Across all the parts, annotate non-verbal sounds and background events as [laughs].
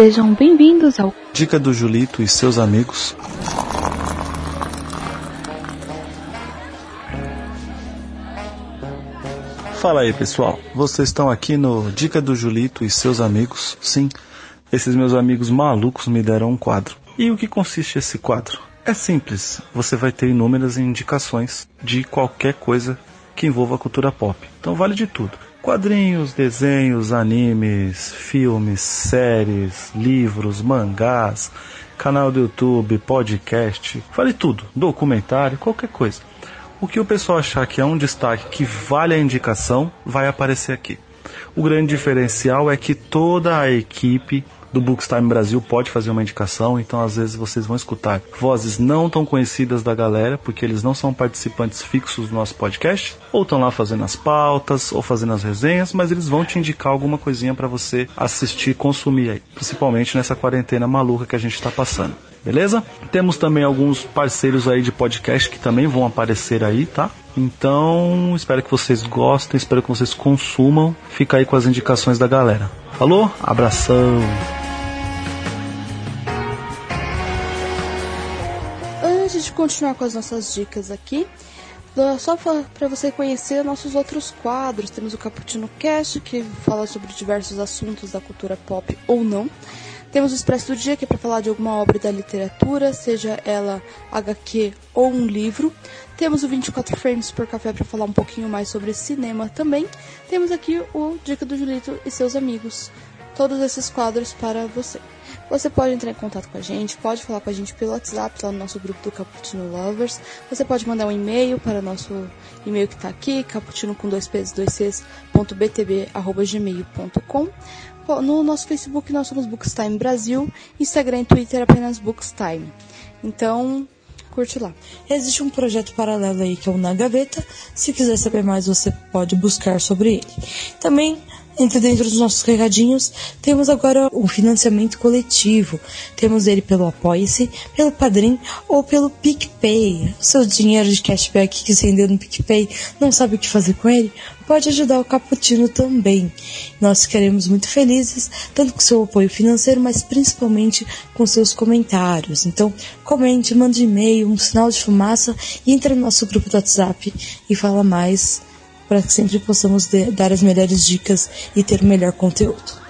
Sejam bem-vindos ao Dica do Julito e seus amigos. Fala aí, pessoal. Vocês estão aqui no Dica do Julito e seus amigos. Sim, esses meus amigos malucos me deram um quadro. E o que consiste esse quadro? É simples. Você vai ter inúmeras indicações de qualquer coisa que envolva a cultura pop. Então vale de tudo. Quadrinhos, desenhos, animes, filmes, séries, livros, mangás, canal do YouTube, podcast, vale tudo, documentário, qualquer coisa. O que o pessoal achar que é um destaque que vale a indicação, vai aparecer aqui. O grande diferencial é que toda a equipe do Bookstime Brasil pode fazer uma indicação, então às vezes vocês vão escutar vozes não tão conhecidas da galera, porque eles não são participantes fixos do nosso podcast, ou estão lá fazendo as pautas, ou fazendo as resenhas, mas eles vão te indicar alguma coisinha para você assistir consumir aí, principalmente nessa quarentena maluca que a gente está passando. Beleza? Temos também alguns parceiros aí de podcast que também vão aparecer aí, tá? Então, espero que vocês gostem, espero que vocês consumam. Fica aí com as indicações da galera. Falou? Abração! Continuar com as nossas dicas aqui, só para você conhecer nossos outros quadros, temos o Cappuccino Cast, que fala sobre diversos assuntos da cultura pop ou não. Temos o Expresso do Dia, que é para falar de alguma obra da literatura, seja ela HQ ou um livro. Temos o 24 Frames por Café para falar um pouquinho mais sobre cinema também. Temos aqui o Dica do Julito e seus amigos. Todos esses quadros para você. Você pode entrar em contato com a gente, pode falar com a gente pelo WhatsApp, lá no nosso grupo do Cappuccino Lovers. Você pode mandar um e-mail para o nosso e-mail que está aqui, cappuccino com dois p's, dois c's, ponto btb, arroba gmail.com. No nosso Facebook nós somos Bookstime Brasil, Instagram e Twitter apenas Bookstime. Então, curte lá. Existe um projeto paralelo aí que é o Na Gaveta. Se quiser saber mais, você pode buscar sobre ele. Também entre dentro dos nossos recadinhos, temos agora o financiamento coletivo. Temos ele pelo Apoia-se, pelo Padrim ou pelo PicPay. O seu dinheiro de cashback que se rendeu no PicPay, não sabe o que fazer com ele? Pode ajudar o Caputino também. Nós queremos muito felizes, tanto com seu apoio financeiro, mas principalmente com seus comentários. Então, comente, mande e-mail, um sinal de fumaça entre no nosso grupo do WhatsApp e fala mais para que sempre possamos dar as melhores dicas e ter o melhor conteúdo.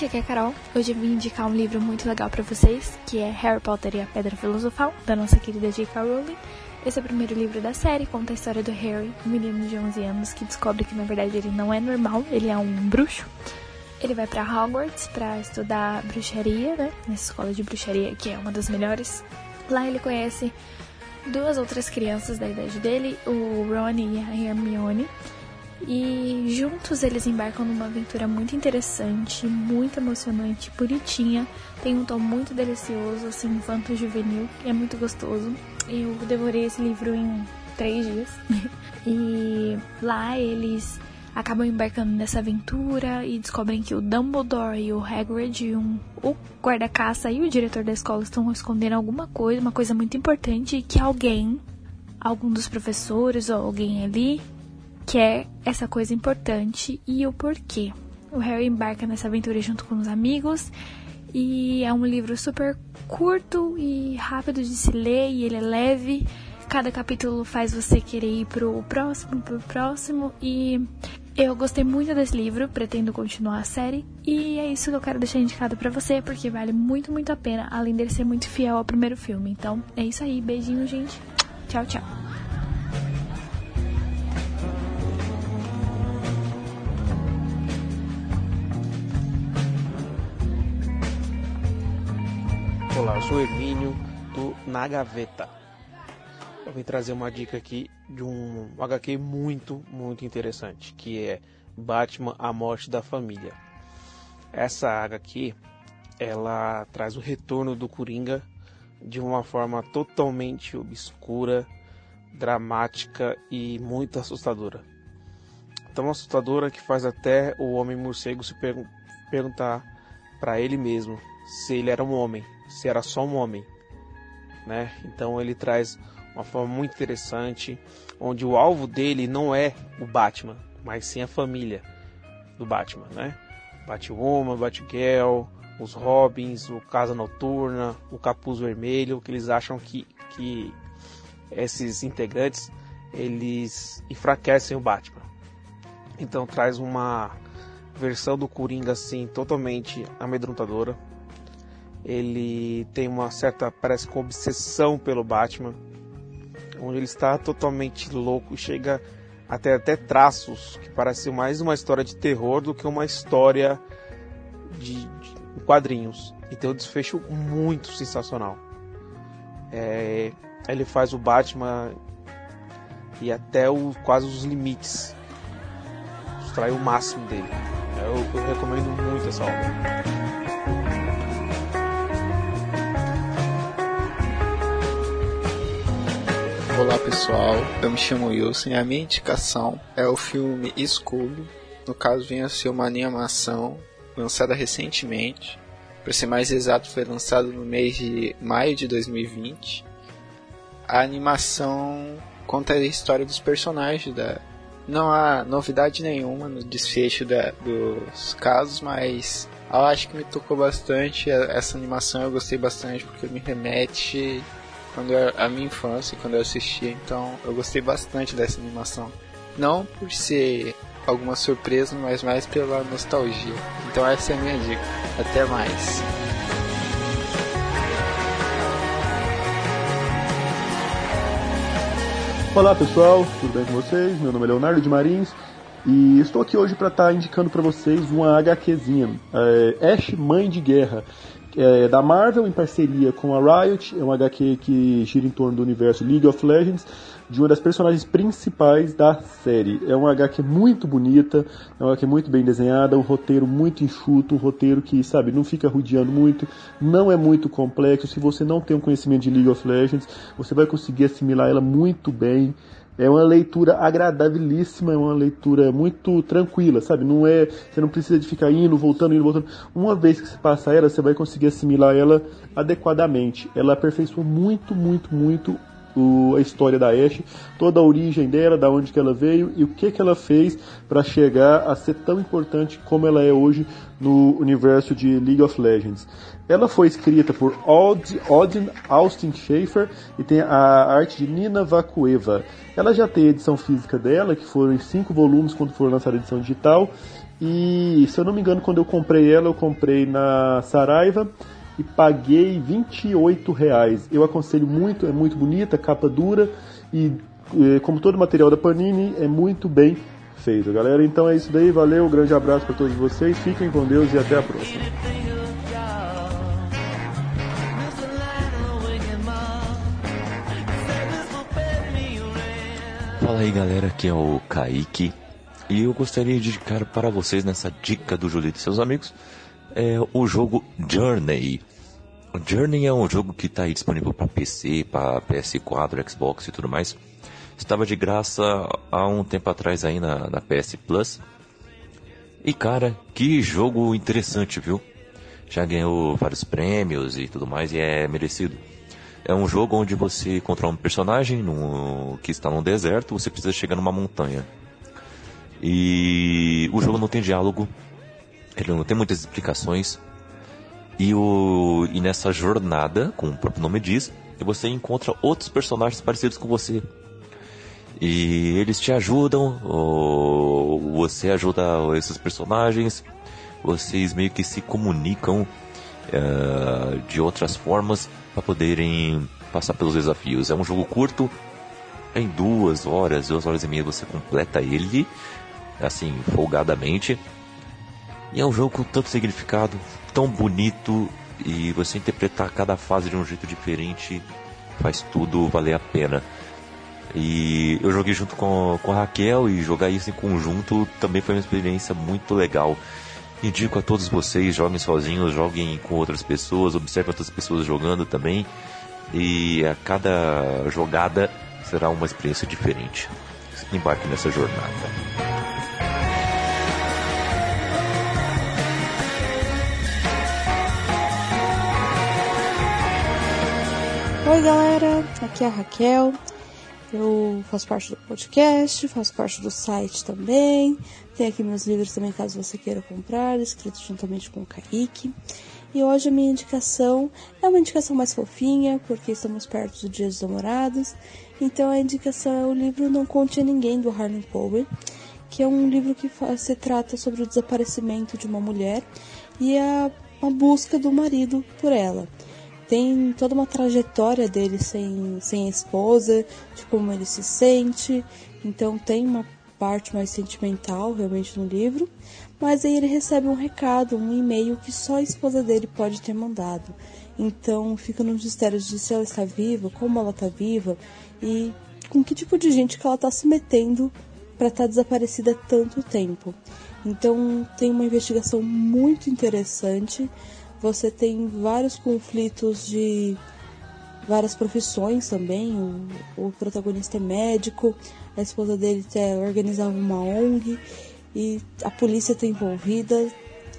Gente, aqui é a Carol. Hoje eu vim indicar um livro muito legal para vocês, que é Harry Potter e a Pedra Filosofal, da nossa querida J.K. Rowling. Esse é o primeiro livro da série, conta a história do Harry, um menino de 11 anos que descobre que na verdade ele não é normal, ele é um bruxo. Ele vai para Hogwarts para estudar bruxaria, né, nessa escola de bruxaria que é uma das melhores. Lá ele conhece duas outras crianças da idade dele, o Ron e a Hermione. E juntos eles embarcam numa aventura muito interessante, muito emocionante, bonitinha. Tem um tom muito delicioso, assim, infanto juvenil, é muito gostoso. Eu devorei esse livro em três dias. [laughs] e lá eles acabam embarcando nessa aventura e descobrem que o Dumbledore e o Hagrid, um, o guarda-caça e o diretor da escola estão escondendo alguma coisa, uma coisa muito importante, que alguém, algum dos professores ou alguém ali, quer essa coisa importante e o porquê. O Harry embarca nessa aventura junto com os amigos e é um livro super curto e rápido de se ler e ele é leve. Cada capítulo faz você querer ir pro próximo, pro próximo e eu gostei muito desse livro, pretendo continuar a série e é isso que eu quero deixar indicado para você porque vale muito, muito a pena, além dele ser muito fiel ao primeiro filme. Então, é isso aí, beijinho, gente. Tchau, tchau. Olá, eu sou o Hermínio do Na Gaveta. Eu vim trazer uma dica aqui de um HQ muito, muito interessante, que é Batman: A Morte da Família. Essa HQ, ela traz o retorno do Coringa de uma forma totalmente obscura, dramática e muito assustadora. Tão assustadora que faz até o Homem Morcego se pergun perguntar para ele mesmo se ele era um homem, se era só um homem, né? Então ele traz uma forma muito interessante, onde o alvo dele não é o Batman, mas sim a família do Batman, né? Batwoman, Batgirl, os Robins, o Casa Noturna, o Capuz Vermelho, que eles acham que, que esses integrantes eles enfraquecem o Batman. Então traz uma versão do Coringa assim totalmente amedrontadora. Ele tem uma certa parece com obsessão pelo Batman, onde ele está totalmente louco, chega até até traços que parece mais uma história de terror do que uma história de, de quadrinhos. E tem um desfecho muito sensacional. É, ele faz o Batman e até o, quase os limites. Extrai o máximo dele. Eu, eu recomendo muito essa obra. Olá pessoal, eu me chamo Wilson e a minha indicação é o filme Scooby. No caso, vem a ser uma animação lançada recentemente. Para ser mais exato, foi lançado no mês de maio de 2020. A animação conta a história dos personagens da, não há novidade nenhuma no desfecho da, dos casos, mas eu acho que me tocou bastante essa animação. Eu gostei bastante porque me remete quando eu, a minha infância, quando eu assistia. Então eu gostei bastante dessa animação. Não por ser alguma surpresa, mas mais pela nostalgia. Então essa é a minha dica. Até mais. Olá pessoal, tudo bem com vocês? Meu nome é Leonardo de Marins e estou aqui hoje para estar tá indicando para vocês uma HQzinha, é, Ash Mãe de Guerra, é da Marvel em parceria com a Riot, é um HQ que gira em torno do universo League of Legends, de uma das personagens principais da série. É uma HQ muito bonita, é uma HQ muito bem desenhada, um roteiro muito enxuto, um roteiro que, sabe, não fica rodeando muito, não é muito complexo. Se você não tem um conhecimento de League of Legends, você vai conseguir assimilar ela muito bem. É uma leitura agradabilíssima, é uma leitura muito tranquila, sabe? Não é, você não precisa de ficar indo, voltando, indo, voltando. Uma vez que você passa ela, você vai conseguir assimilar ela adequadamente. Ela aperfeiçoa muito, muito, muito o, a história da Ashe, toda a origem dela, da onde que ela veio e o que que ela fez para chegar a ser tão importante como ela é hoje no universo de League of Legends. Ela foi escrita por Odin Austin Schaefer e tem a arte de Nina Vakueva. Ela já tem a edição física dela, que foram em cinco volumes quando for lançada a edição digital. E se eu não me engano, quando eu comprei ela, eu comprei na Saraiva e paguei 28 reais. Eu aconselho muito, é muito bonita, capa dura e como todo material da Panini é muito bem feito, galera. Então é isso daí, valeu, grande abraço para todos vocês, fiquem com Deus e até a próxima. Fala aí galera, aqui é o Kaique e eu gostaria de indicar para vocês nessa dica do Julito e seus amigos é o jogo Journey. Journey é um jogo que está disponível para PC, para PS4, Xbox e tudo mais. Estava de graça há um tempo atrás aí na, na PS Plus. E cara, que jogo interessante, viu? Já ganhou vários prêmios e tudo mais e é merecido. É um jogo onde você controla um personagem no, que está num deserto, você precisa chegar numa montanha. E o jogo não tem diálogo, ele não tem muitas explicações. E, o, e nessa jornada, como o próprio nome diz, você encontra outros personagens parecidos com você. E eles te ajudam, você ajuda esses personagens, vocês meio que se comunicam uh, de outras formas para poderem passar pelos desafios. É um jogo curto, em duas horas, duas horas e meia você completa ele, assim, folgadamente. E é um jogo com tanto significado, tão bonito, e você interpretar cada fase de um jeito diferente faz tudo valer a pena. E eu joguei junto com, com a Raquel e jogar isso em conjunto também foi uma experiência muito legal. Indico a todos vocês, joguem sozinhos, joguem com outras pessoas, observem outras pessoas jogando também. E a cada jogada será uma experiência diferente. Embarque nessa jornada. Oi galera, aqui é a Raquel. Eu faço parte do podcast, faço parte do site também. Tem aqui meus livros também, caso você queira comprar, escritos juntamente com o Kaique. E hoje a minha indicação é uma indicação mais fofinha, porque estamos perto do Dia dos Namorados. Então a indicação é o livro Não Conte a Ninguém, do Harlan Power, que é um livro que se trata sobre o desaparecimento de uma mulher e a, a busca do marido por ela tem toda uma trajetória dele sem, sem esposa, de como ele se sente. Então tem uma parte mais sentimental realmente no livro. Mas aí ele recebe um recado, um e-mail que só a esposa dele pode ter mandado. Então fica nos mistérios de se ela está viva, como ela está viva e com que tipo de gente que ela está se metendo para estar tá desaparecida tanto tempo. Então tem uma investigação muito interessante você tem vários conflitos de várias profissões também. O, o protagonista é médico, a esposa dele até organizava uma ONG e a polícia está envolvida.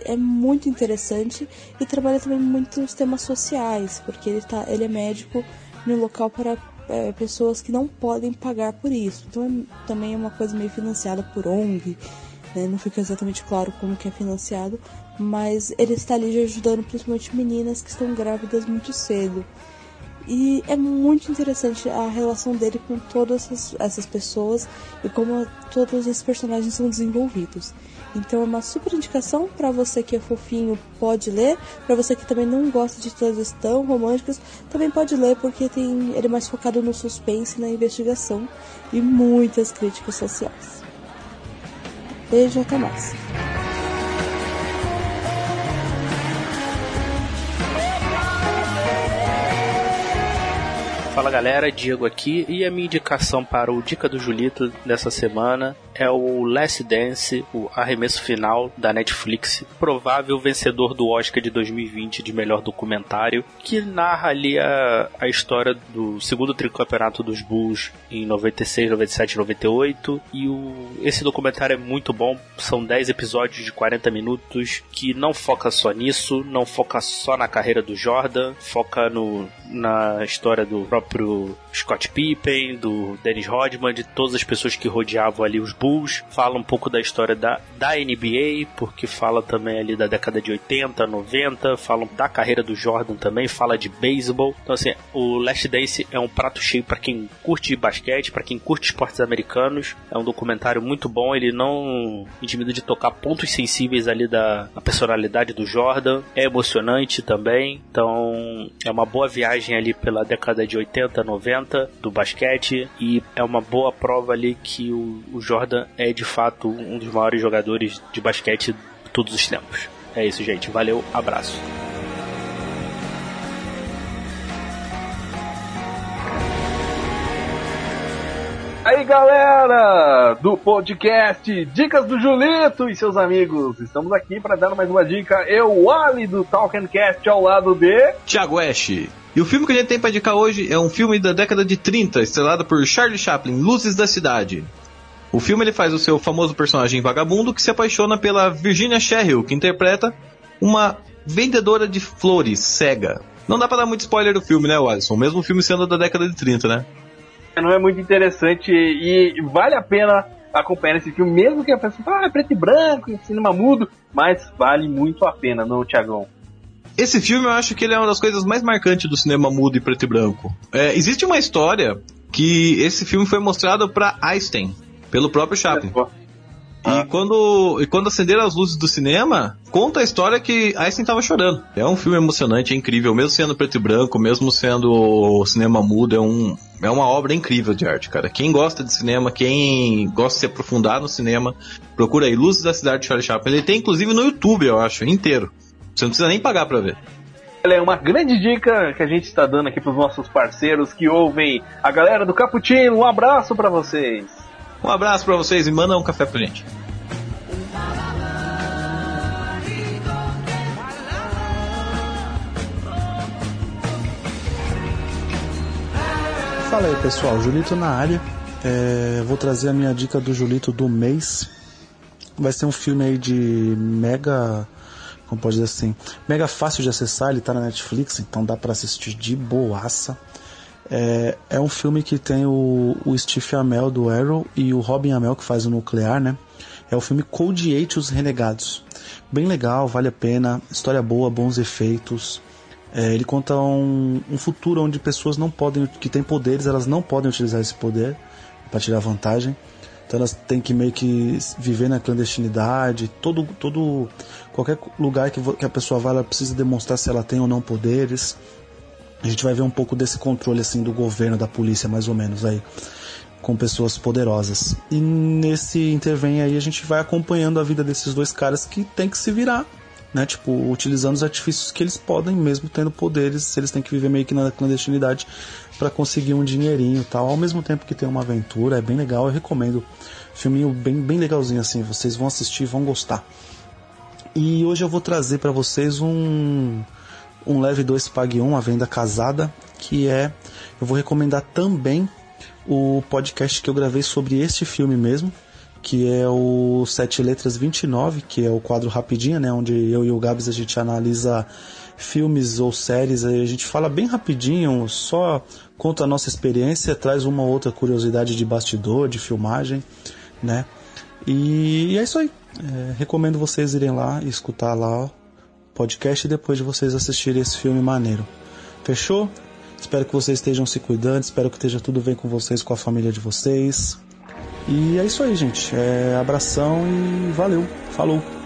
É muito interessante e trabalha também muitos temas sociais, porque ele, tá, ele é médico no local para é, pessoas que não podem pagar por isso. Então é, também é uma coisa meio financiada por ONG, né? não fica exatamente claro como que é financiado, mas ele está ali ajudando principalmente meninas que estão grávidas muito cedo. E é muito interessante a relação dele com todas essas, pessoas e como todos esses personagens são desenvolvidos. Então é uma super indicação para você que é fofinho, pode ler. Para você que também não gosta de histórias tão românticas, também pode ler porque tem ele é mais focado no suspense na investigação e muitas críticas sociais. Beijo, até mais. Fala galera, Diego aqui e a minha indicação para o Dica do Julito dessa semana é o Last Dance, o arremesso final da Netflix, provável vencedor do Oscar de 2020 de melhor documentário, que narra ali a, a história do segundo tricampeonato dos Bulls em 96, 97 98. E o, esse documentário é muito bom, são 10 episódios de 40 minutos que não foca só nisso, não foca só na carreira do Jordan, foca no, na história do próprio Scott Pippen, do Dennis Rodman, de todas as pessoas que rodeavam ali os Bulls. Fala um pouco da história da, da NBA, porque fala também ali da década de 80, 90, fala da carreira do Jordan também, fala de beisebol. Então assim, o Last Dance é um prato cheio para quem curte basquete, para quem curte esportes americanos. É um documentário muito bom, ele não intimida de tocar pontos sensíveis ali da, da personalidade do Jordan. É emocionante também, então é uma boa viagem ali pela década de 80, 90 do basquete e é uma boa prova ali que o, o Jordan é de fato um dos maiores jogadores de basquete de todos os tempos. É isso, gente. Valeu, abraço. Aí galera do podcast Dicas do Julito e seus amigos, estamos aqui para dar mais uma dica. Eu, o Ali do Talking Cast, ao lado de Thiago Ash. E o filme que a gente tem para indicar hoje é um filme da década de 30, estrelado por Charlie Chaplin, Luzes da Cidade. O filme ele faz o seu famoso personagem vagabundo que se apaixona pela Virginia Sherrill, que interpreta uma vendedora de flores cega. Não dá para dar muito spoiler do filme, né, Alisson? Mesmo o filme sendo da década de 30, né? Não é muito interessante e vale a pena acompanhar esse filme, mesmo que a pessoa fale, ah, é preto e branco, cinema mudo, mas vale muito a pena, não, Tiagão? Esse filme eu acho que ele é uma das coisas mais marcantes do cinema mudo e preto e branco. É, existe uma história que esse filme foi mostrado para Einstein, pelo próprio Chaplin. E, quando, e quando acenderam as luzes do cinema, conta a história que Einstein estava chorando. É um filme emocionante, é incrível, mesmo sendo preto e branco, mesmo sendo cinema mudo, é, um, é uma obra incrível de arte, cara. Quem gosta de cinema, quem gosta de se aprofundar no cinema, procura aí Luzes da Cidade de Charlie Chaplin. Ele tem inclusive no YouTube, eu acho, inteiro. Você não precisa nem pagar pra ver. É uma grande dica que a gente está dando aqui para os nossos parceiros que ouvem a galera do Cappuccino. Um abraço para vocês. Um abraço para vocês e manda um café pra gente. Fala aí pessoal, Julito na área. É, vou trazer a minha dica do Julito do mês. Vai ser um filme aí de mega como pode dizer assim, mega fácil de acessar, ele tá na Netflix, então dá para assistir de boaça. É, é um filme que tem o, o Steve Amell do Arrow e o Robin Amell que faz o Nuclear, né? É o filme Code 8 Os Renegados. Bem legal, vale a pena, história boa, bons efeitos. É, ele conta um, um, futuro onde pessoas não podem, que têm poderes, elas não podem utilizar esse poder para tirar vantagem. Então elas têm que meio que viver na clandestinidade, todo, todo qualquer lugar que, que a pessoa vai, ela precisa demonstrar se ela tem ou não poderes. A gente vai ver um pouco desse controle assim do governo, da polícia, mais ou menos aí, com pessoas poderosas. E nesse intervém aí a gente vai acompanhando a vida desses dois caras que tem que se virar, né? Tipo, utilizando os artifícios que eles podem, mesmo tendo poderes, eles têm que viver meio que na clandestinidade para conseguir um dinheirinho, tal. Ao mesmo tempo que tem uma aventura, é bem legal, eu recomendo. Filminho bem, bem legalzinho assim, vocês vão assistir, vão gostar. E hoje eu vou trazer para vocês um um Leve 2 Pague 1, a venda casada, que é eu vou recomendar também o podcast que eu gravei sobre este filme mesmo, que é o Sete Letras 29, que é o quadro rapidinho, né, onde eu e o Gabs a gente analisa filmes ou séries, a gente fala bem rapidinho, só conta a nossa experiência, traz uma outra curiosidade de bastidor, de filmagem, né? E, é isso aí. É, recomendo vocês irem lá e escutar lá podcast depois de vocês assistirem esse filme maneiro. Fechou? Espero que vocês estejam se cuidando, espero que esteja tudo bem com vocês, com a família de vocês. E é isso aí, gente. É, abração e valeu. Falou.